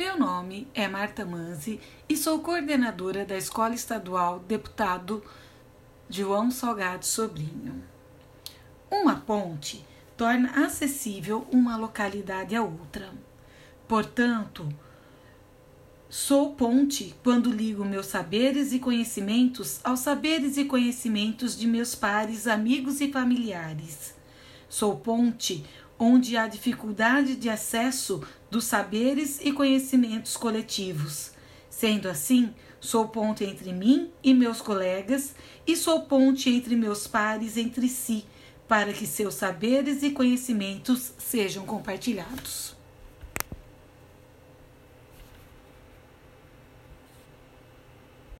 Meu nome é Marta Manzi e sou coordenadora da Escola Estadual Deputado João Salgado Sobrinho. Uma ponte torna acessível uma localidade a outra. Portanto, sou ponte quando ligo meus saberes e conhecimentos aos saberes e conhecimentos de meus pares, amigos e familiares. Sou ponte onde há dificuldade de acesso dos saberes e conhecimentos coletivos. Sendo assim, sou ponte entre mim e meus colegas e sou ponte entre meus pares entre si, para que seus saberes e conhecimentos sejam compartilhados.